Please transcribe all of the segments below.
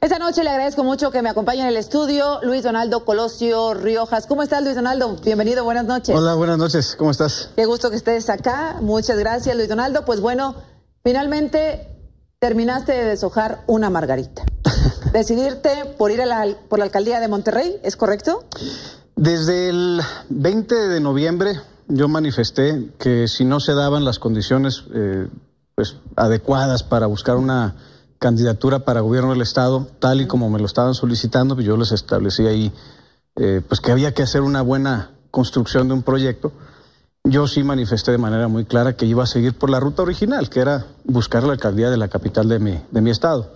Esta noche le agradezco mucho que me acompañe en el estudio Luis Donaldo Colosio Riojas. ¿Cómo estás, Luis Donaldo? Bienvenido, buenas noches. Hola, buenas noches, ¿cómo estás? Qué gusto que estés acá. Muchas gracias, Luis Donaldo. Pues bueno, finalmente terminaste de deshojar una margarita. Decidirte por ir a la, por la alcaldía de Monterrey, ¿es correcto? Desde el 20 de noviembre yo manifesté que si no se daban las condiciones eh, pues, adecuadas para buscar una candidatura para gobierno del Estado, tal y como me lo estaban solicitando, pues yo les establecí ahí eh, pues que había que hacer una buena construcción de un proyecto. Yo sí manifesté de manera muy clara que iba a seguir por la ruta original, que era buscar la alcaldía de la capital de mi, de mi estado.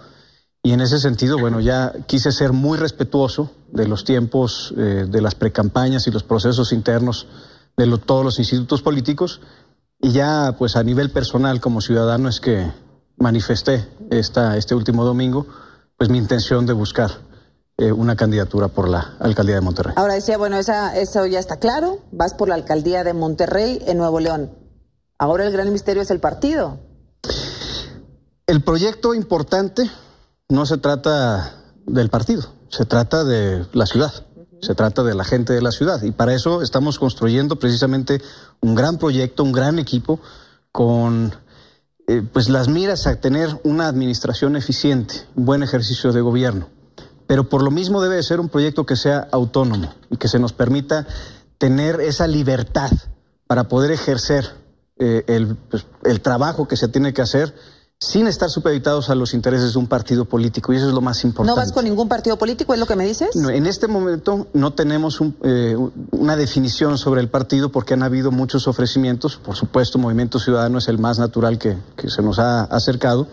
Y en ese sentido, bueno, ya quise ser muy respetuoso de los tiempos eh, de las precampañas y los procesos internos de todos los institutos políticos. Y ya, pues a nivel personal como ciudadano es que manifesté esta, este último domingo pues mi intención de buscar eh, una candidatura por la alcaldía de Monterrey. Ahora decía, bueno, esa, eso ya está claro, vas por la alcaldía de Monterrey en Nuevo León. Ahora el gran misterio es el partido. El proyecto importante no se trata del partido, se trata de la ciudad, se trata de la gente de la ciudad. Y para eso estamos construyendo precisamente un gran proyecto, un gran equipo con eh, pues las miras a tener una administración eficiente, un buen ejercicio de gobierno. Pero por lo mismo debe ser un proyecto que sea autónomo y que se nos permita tener esa libertad para poder ejercer eh, pues, el trabajo que se tiene que hacer sin estar supeditados a los intereses de un partido político, y eso es lo más importante. ¿No vas con ningún partido político, es lo que me dices? No, en este momento no tenemos eh, una definición sobre el partido porque han habido muchos ofrecimientos, por supuesto Movimiento Ciudadano es el más natural que, se nos ha acercado,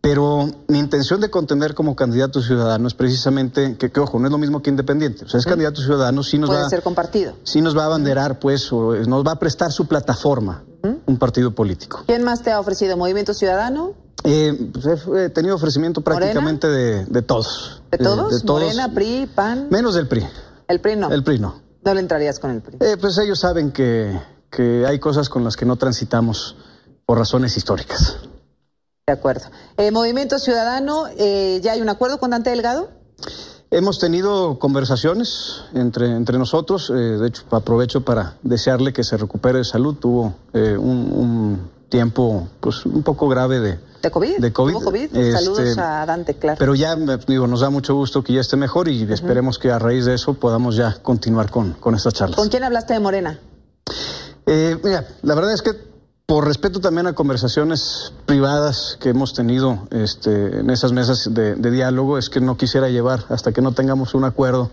pero mi intención de contender como candidato ciudadano es precisamente que, que ojo, no es lo mismo que independiente. O sea, es candidato ciudadano, sí nos Puede va. ser compartido. Sí nos va a abanderar, pues, o nos va a prestar su plataforma un partido político. ¿Quién más te ha ofrecido? ¿Movimiento Ciudadano? Eh, pues he tenido ofrecimiento prácticamente de, de, todos. ¿De todos? de todos. ¿Morena, PRI, PAN? Menos del PRI. ¿El PRI no? El PRI no. ¿No le entrarías con el PRI? Eh, pues ellos saben que, que, hay cosas con las que no transitamos por razones históricas. De acuerdo. Eh, Movimiento Ciudadano, eh, ¿ya hay un acuerdo con Dante Delgado? Hemos tenido conversaciones entre, entre nosotros, eh, de hecho aprovecho para desearle que se recupere de salud, tuvo eh, un, un, tiempo pues un poco grave de, ¿De COVID? De COVID. ¿Tuvo COVID? Este, Saludos a Dante, claro. Pero ya, digo, nos da mucho gusto que ya esté mejor y uh -huh. esperemos que a raíz de eso podamos ya continuar con, con estas charlas. ¿Con quién hablaste de Morena? Eh, mira, la verdad es que por respeto también a conversaciones privadas que hemos tenido este, en esas mesas de, de, diálogo, es que no quisiera llevar hasta que no tengamos un acuerdo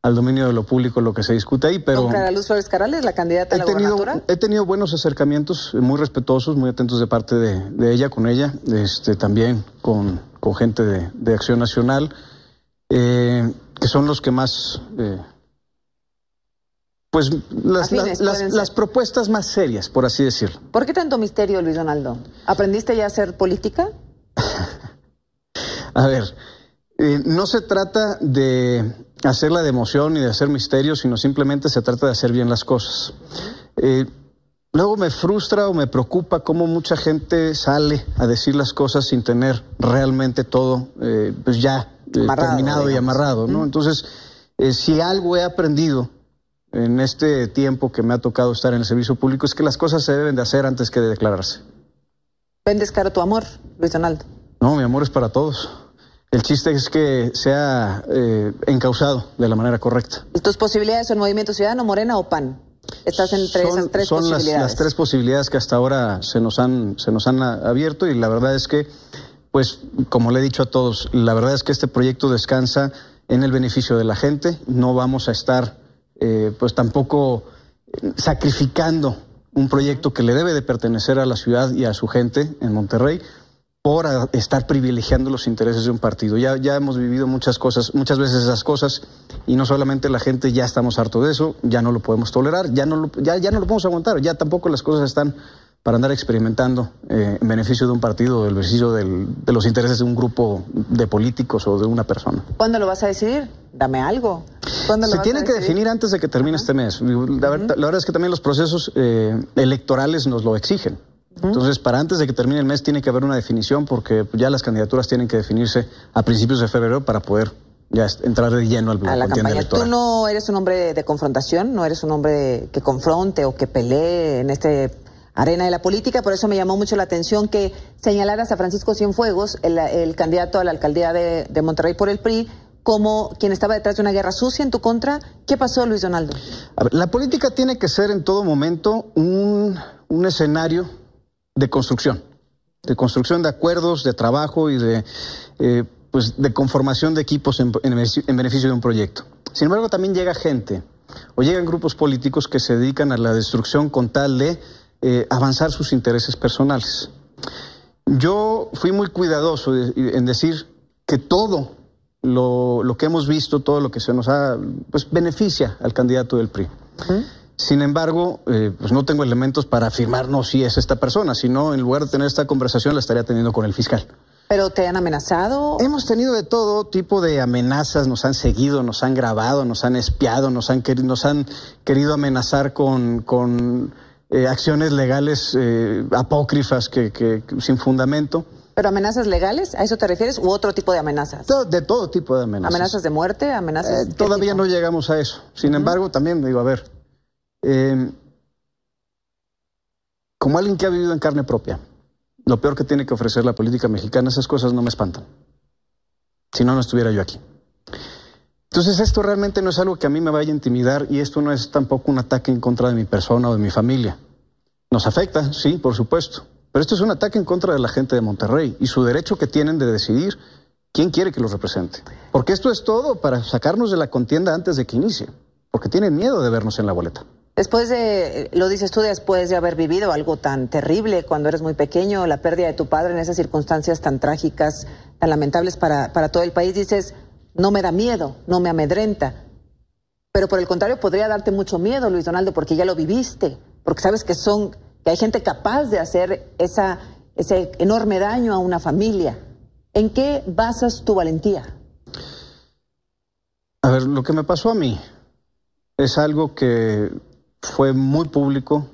al dominio de lo público lo que se discute ahí, pero... ¿Con Luz Flores Carales, la candidata a la tenido, gobernatura? He tenido buenos acercamientos, muy respetuosos, muy atentos de parte de, de ella, con ella, este, también con, con gente de, de Acción Nacional, eh, que son los que más... Eh, pues las, Afines, las, las, las, propuestas más serias, por así decirlo. ¿Por qué tanto misterio, Luis Donaldo? ¿Aprendiste ya a hacer política? a ver, eh, no se trata de hacerla de emoción ni de hacer misterio, sino simplemente se trata de hacer bien las cosas. Eh, luego me frustra o me preocupa cómo mucha gente sale a decir las cosas sin tener realmente todo eh, pues ya amarrado, terminado digamos. y amarrado, ¿no? Entonces, si algo he aprendido en este tiempo que me ha tocado estar en el servicio público es que las cosas se deben de hacer antes que de declararse. ¿Vendes caro tu amor, Luis Donaldo? No, mi amor es para todos. El chiste es que sea eh, encausado de la manera correcta. ¿Y tus posibilidades son Movimiento Ciudadano, Morena o PAN? Estás entre son, esas tres son posibilidades. Las, las tres posibilidades que hasta ahora se nos han, se nos han abierto y la verdad es que, pues, como le he dicho a todos, la verdad es que este proyecto descansa en el beneficio de la gente. No vamos a estar eh, pues tampoco sacrificando un proyecto que le debe de pertenecer a la ciudad y a su gente en Monterrey por estar privilegiando los intereses de un partido. Ya, ya hemos vivido muchas cosas, muchas veces esas cosas, y no solamente la gente ya estamos hartos de eso, ya no lo podemos tolerar, ya no lo, ya, ya no lo podemos aguantar, ya tampoco las cosas están para andar experimentando eh, en beneficio de un partido, el beneficio del, de los intereses de un grupo de políticos o de una persona. ¿Cuándo lo vas a decidir? Dame algo. ¿Cuándo lo Se tiene que definir antes de que termine este mes. La, ver- la verdad es que también los procesos eh, electorales nos lo exigen. Entonces, para antes de que termine el mes tiene que haber una definición porque ya las candidaturas tienen que definirse a principios de febrero para poder ya entrar de lleno al a la campaña. Tú no eres un hombre de confrontación, no eres un hombre que confronte o que pelee en este arena de la política, por eso me llamó mucho la atención que señalaras a Francisco Cienfuegos, el, candidato a la alcaldía de, Monterrey por el PRI, como quien estaba detrás de una guerra sucia en tu contra. ¿Qué pasó, Luis Donaldo? la política tiene que ser en todo momento un, escenario de construcción, de construcción de acuerdos, de trabajo y de, eh, pues de conformación de equipos en, en beneficio de un proyecto. Sin embargo, también llega gente o llegan grupos políticos que se dedican a la destrucción con tal de eh, avanzar sus intereses personales. Yo fui muy cuidadoso en decir que todo lo, que hemos visto, todo lo que se nos ha, pues beneficia al candidato del PRI. Sin embargo, eh, pues no tengo elementos para afirmar no si es esta persona, sino en lugar de tener esta conversación la estaría teniendo con el fiscal. ¿Pero te han amenazado? Hemos tenido de todo tipo de amenazas, nos han seguido, nos han grabado, nos han espiado, nos han, nos han querido amenazar con, con eh, acciones legales eh, apócrifas que, sin fundamento. ¿Pero amenazas legales? ¿A eso te refieres? ¿U otro tipo de amenazas? de todo tipo de amenazas. ¿Amenazas de muerte? ¿Amenazas? Eh, todavía no llegamos a eso. Sin embargo, también digo, a ver, em, como alguien que ha vivido en carne propia, lo peor que tiene que ofrecer la política mexicana, esas cosas no me espantan. Si no, no estuviera yo aquí. Entonces esto realmente no es algo que a mí me vaya a intimidar y esto no es tampoco un ataque en contra de mi persona o de mi familia. Nos afecta, sí, por supuesto, pero esto es un ataque en contra de la gente de Monterrey y su derecho que tienen de decidir quién quiere que los represente. Porque esto es todo para sacarnos de la contienda antes de que inicie, porque tienen miedo de vernos en la boleta. Después de, lo dices tú, después de haber vivido algo tan terrible cuando eres muy pequeño, la pérdida de tu padre en esas circunstancias tan trágicas, tan lamentables para, para todo el país, dices, no me da miedo, no me amedrenta. Pero por el contrario, podría darte mucho miedo, Luis Donaldo, porque ya lo viviste, porque sabes que son, que hay gente capaz de hacer esa, ese enorme daño a una familia. ¿En qué basas tu valentía? A ver, lo que me pasó a mí es algo que fue muy público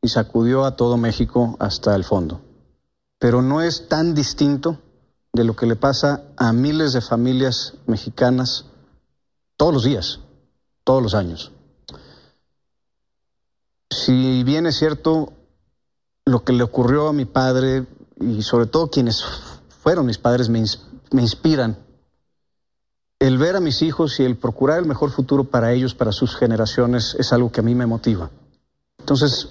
y sacudió a todo México hasta el fondo. Pero no es tan distinto de lo que le pasa a miles de familias mexicanas todos los días, todos los años. Si bien es cierto lo que le ocurrió a mi padre y sobre todo quienes fueron mis padres me, inspiran, el ver a mis hijos y el procurar el mejor futuro para ellos, para sus generaciones, es algo que a mí me motiva. Entonces,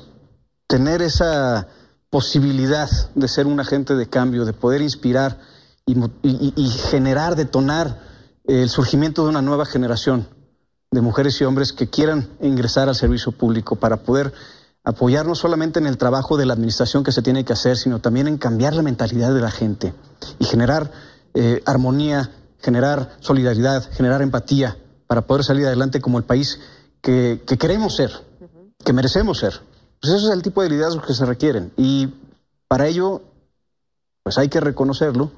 tener esa posibilidad de ser un agente de cambio, de poder inspirar, y, generar, detonar el surgimiento de una nueva generación de mujeres y hombres que quieran ingresar al servicio público para poder apoyar no solamente en el trabajo de la administración que se tiene que hacer, sino también en cambiar la mentalidad de la gente y generar eh, armonía, generar solidaridad, generar empatía para poder salir adelante como el país que, queremos ser, que merecemos ser. Pues eso es el tipo de liderazgo que se requieren y para ello pues hay que reconocerlo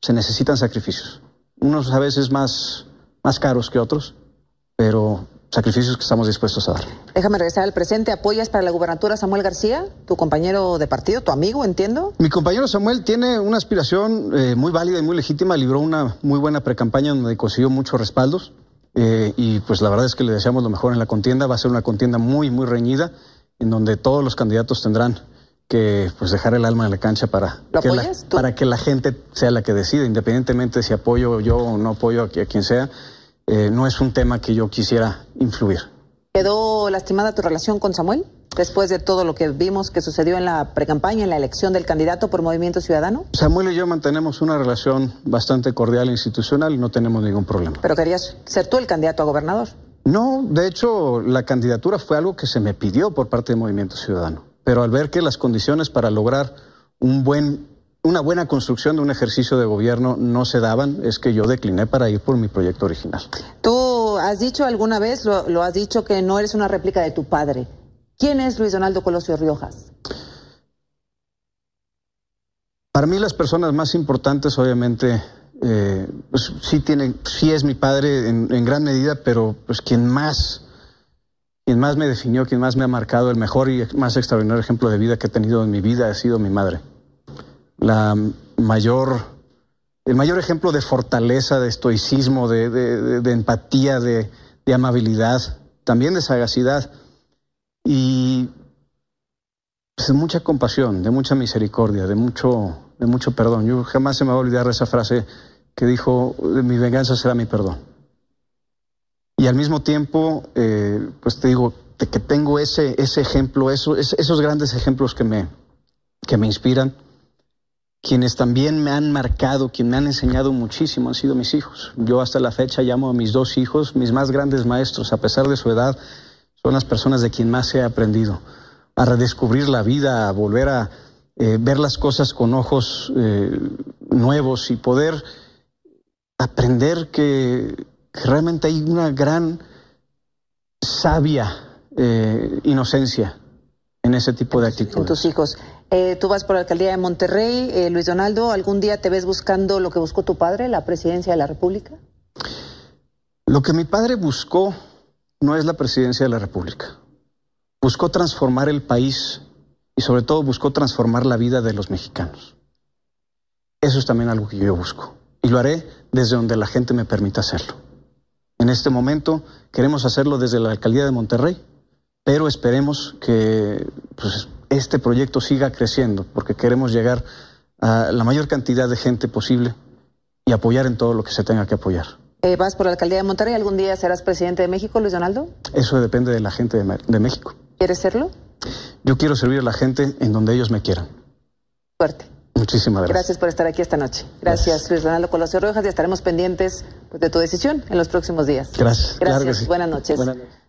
se necesitan sacrificios. Unos a veces más, más caros que otros, pero sacrificios que estamos dispuestos a dar. Déjame regresar al presente. ¿Apoyas para la gubernatura Samuel García, tu compañero de partido, tu amigo, entiendo? Mi compañero Samuel tiene una aspiración eh, muy válida y muy legítima. Libró una muy buena precampaña donde consiguió muchos respaldos. Eh, y pues la verdad es que le deseamos lo mejor en la contienda. Va a ser una contienda muy, muy reñida, en donde todos los candidatos tendrán que pues dejar el alma en la cancha para, que la, para que la gente sea la que decida, independientemente de si apoyo yo o no apoyo a, quien sea, eh, no es un tema que yo quisiera influir. ¿Quedó lastimada tu relación con Samuel después de todo lo que vimos que sucedió en la precampaña, en la elección del candidato por Movimiento Ciudadano? Samuel y yo mantenemos una relación bastante cordial e institucional no tenemos ningún problema. ¿Pero querías ser tú el candidato a gobernador? No, de hecho, la candidatura fue algo que se me pidió por parte de Movimiento Ciudadano pero al ver que las condiciones para lograr un buen, una buena construcción de un ejercicio de gobierno no se daban, es que yo decliné para ir por mi proyecto original. Tú has dicho alguna vez, lo, has dicho, que no eres una réplica de tu padre. ¿Quién es Luis Donaldo Colosio Riojas? Para mí las personas más importantes, obviamente, eh, pues sí tiene, sí es mi padre en, en, gran medida, pero pues quien más quien más me definió, quien más me ha marcado, el mejor y más extraordinario ejemplo de vida que he tenido en mi vida ha sido mi madre. La mayor, el mayor ejemplo de fortaleza, de estoicismo, de, empatía, de, amabilidad, también de sagacidad y pues, de mucha compasión, de mucha misericordia, de mucho, de mucho perdón. Yo jamás se me va a olvidar esa frase que dijo, mi venganza será mi perdón. Y al mismo tiempo, eh, pues te digo, que tengo ese, ese ejemplo, eso, esos grandes ejemplos que me, que me inspiran, quienes también me han marcado, quienes me han enseñado muchísimo han sido mis hijos. Yo hasta la fecha llamo a mis dos hijos mis más grandes maestros, a pesar de su edad, son las personas de quien más he aprendido, a redescubrir la vida, a volver a eh, ver las cosas con ojos eh, nuevos y poder aprender que que realmente hay una gran sabia eh, inocencia en ese tipo de actitudes. En tus hijos. Eh, tú vas por la alcaldía de Monterrey, eh, Luis Donaldo, ¿algún día te ves buscando lo que buscó tu padre, la presidencia de la República? Lo que mi padre buscó no es la presidencia de la República. Buscó transformar el país y sobre todo buscó transformar la vida de los mexicanos. Eso es también algo que yo busco y lo haré desde donde la gente me permita hacerlo. En este momento queremos hacerlo desde la alcaldía de Monterrey, pero esperemos que pues, este proyecto siga creciendo, porque queremos llegar a la mayor cantidad de gente posible y apoyar en todo lo que se tenga que apoyar. Eh, ¿Vas por la alcaldía de Monterrey? ¿Algún día serás presidente de México, Luis Donaldo? Eso depende de la gente de, de México. ¿Quieres serlo? Yo quiero servir a la gente en donde ellos me quieran. Suerte. Muchísimas gracias. Gracias por estar aquí esta noche. Gracias, Luis Ronaldo Colosio Rojas, y estaremos pendientes pues, de tu decisión en los próximos días. Gracias. Gracias. Buenas noches. Buenas noches.